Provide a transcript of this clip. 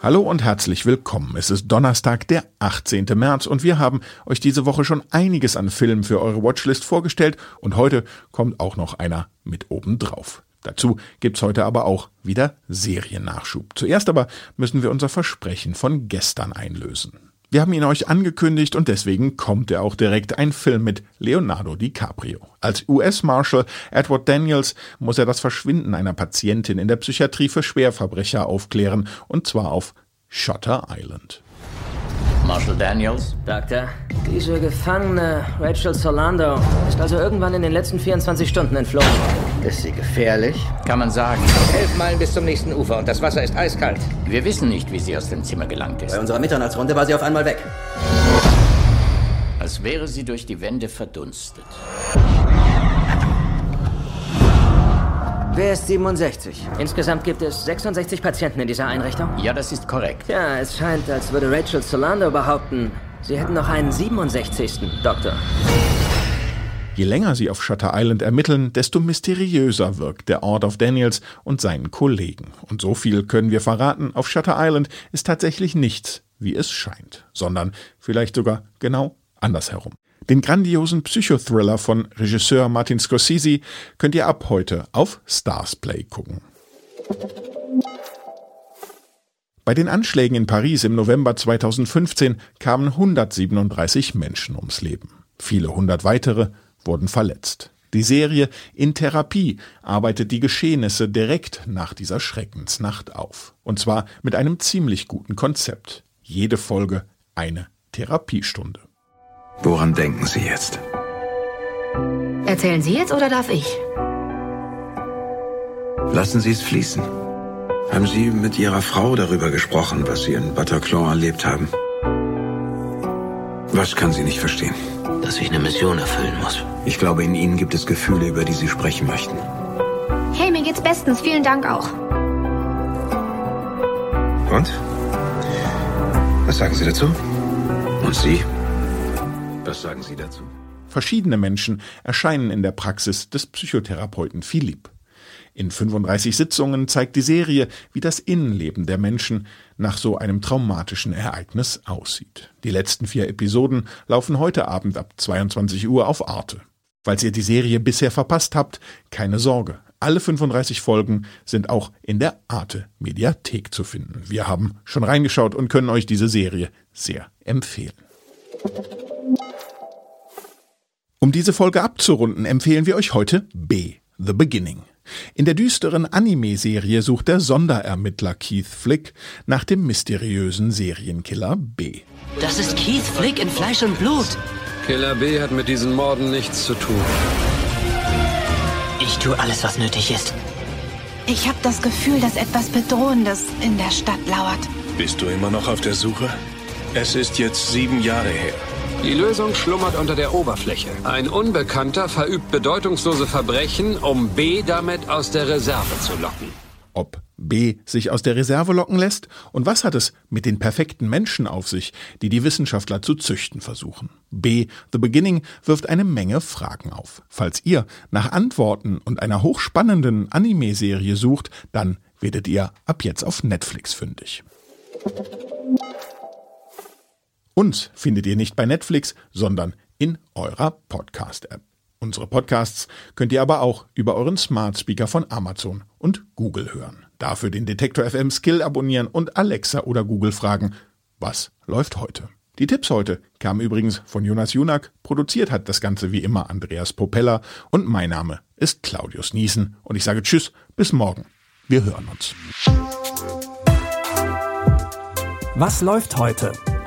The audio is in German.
Hallo und herzlich willkommen. Es ist Donnerstag, der 18. März und wir haben euch diese Woche schon einiges an Filmen für eure Watchlist vorgestellt und heute kommt auch noch einer mit oben drauf. Dazu gibt's heute aber auch wieder Seriennachschub. Zuerst aber müssen wir unser Versprechen von gestern einlösen. Wir haben ihn euch angekündigt und deswegen kommt er auch direkt ein Film mit Leonardo DiCaprio. Als US-Marshal Edward Daniels muss er das Verschwinden einer Patientin in der Psychiatrie für Schwerverbrecher aufklären und zwar auf Shutter Island. Marshall Daniels. Doktor, diese Gefangene, Rachel Solando, ist also irgendwann in den letzten 24 Stunden entflohen. Ist sie gefährlich? Kann man sagen. Elf Meilen bis zum nächsten Ufer und das Wasser ist eiskalt. Wir wissen nicht, wie sie aus dem Zimmer gelangt ist. Bei unserer Mitternachtsrunde war sie auf einmal weg. Als wäre sie durch die Wände verdunstet. Wer ist 67? Insgesamt gibt es 66 Patienten in dieser Einrichtung. Ja, das ist korrekt. Ja, es scheint, als würde Rachel Solando behaupten, sie hätten noch einen 67. Doktor. Je länger sie auf Shutter Island ermitteln, desto mysteriöser wirkt der Ort auf Daniels und seinen Kollegen. Und so viel können wir verraten, auf Shutter Island ist tatsächlich nichts, wie es scheint, sondern vielleicht sogar genau andersherum. Den grandiosen Psychothriller von Regisseur Martin Scorsese könnt ihr ab heute auf Starsplay gucken. Bei den Anschlägen in Paris im November 2015 kamen 137 Menschen ums Leben. Viele hundert weitere wurden verletzt. Die Serie In Therapie arbeitet die Geschehnisse direkt nach dieser Schreckensnacht auf. Und zwar mit einem ziemlich guten Konzept. Jede Folge eine Therapiestunde. Woran denken Sie jetzt? Erzählen Sie jetzt oder darf ich? Lassen Sie es fließen. Haben Sie mit Ihrer Frau darüber gesprochen, was Sie in Bataclan erlebt haben? Was kann sie nicht verstehen? Dass ich eine Mission erfüllen muss. Ich glaube, in Ihnen gibt es Gefühle, über die Sie sprechen möchten. Hey, mir geht's bestens. Vielen Dank auch. Und? Was sagen Sie dazu? Und Sie? Was sagen Sie dazu? Verschiedene Menschen erscheinen in der Praxis des Psychotherapeuten Philipp. In 35 Sitzungen zeigt die Serie, wie das Innenleben der Menschen nach so einem traumatischen Ereignis aussieht. Die letzten vier Episoden laufen heute Abend ab 22 Uhr auf Arte. Falls ihr die Serie bisher verpasst habt, keine Sorge. Alle 35 Folgen sind auch in der Arte Mediathek zu finden. Wir haben schon reingeschaut und können euch diese Serie sehr empfehlen. Um diese Folge abzurunden, empfehlen wir euch heute B, The Beginning. In der düsteren Anime-Serie sucht der Sonderermittler Keith Flick nach dem mysteriösen Serienkiller B. Das ist Keith Flick in Fleisch und Blut. Killer B hat mit diesen Morden nichts zu tun. Ich tue alles, was nötig ist. Ich habe das Gefühl, dass etwas Bedrohendes in der Stadt lauert. Bist du immer noch auf der Suche? Es ist jetzt sieben Jahre her. Die Lösung schlummert unter der Oberfläche. Ein Unbekannter verübt bedeutungslose Verbrechen, um B damit aus der Reserve zu locken. Ob B sich aus der Reserve locken lässt und was hat es mit den perfekten Menschen auf sich, die die Wissenschaftler zu züchten versuchen. B, The Beginning, wirft eine Menge Fragen auf. Falls ihr nach Antworten und einer hochspannenden Anime-Serie sucht, dann werdet ihr ab jetzt auf Netflix fündig. Uns findet ihr nicht bei Netflix, sondern in eurer Podcast-App. Unsere Podcasts könnt ihr aber auch über euren Smart Speaker von Amazon und Google hören. Dafür den Detektor FM Skill abonnieren und Alexa oder Google fragen, was läuft heute? Die Tipps heute kamen übrigens von Jonas Junak, produziert hat das Ganze wie immer Andreas Propeller und mein Name ist Claudius Niesen und ich sage Tschüss, bis morgen. Wir hören uns. Was läuft heute?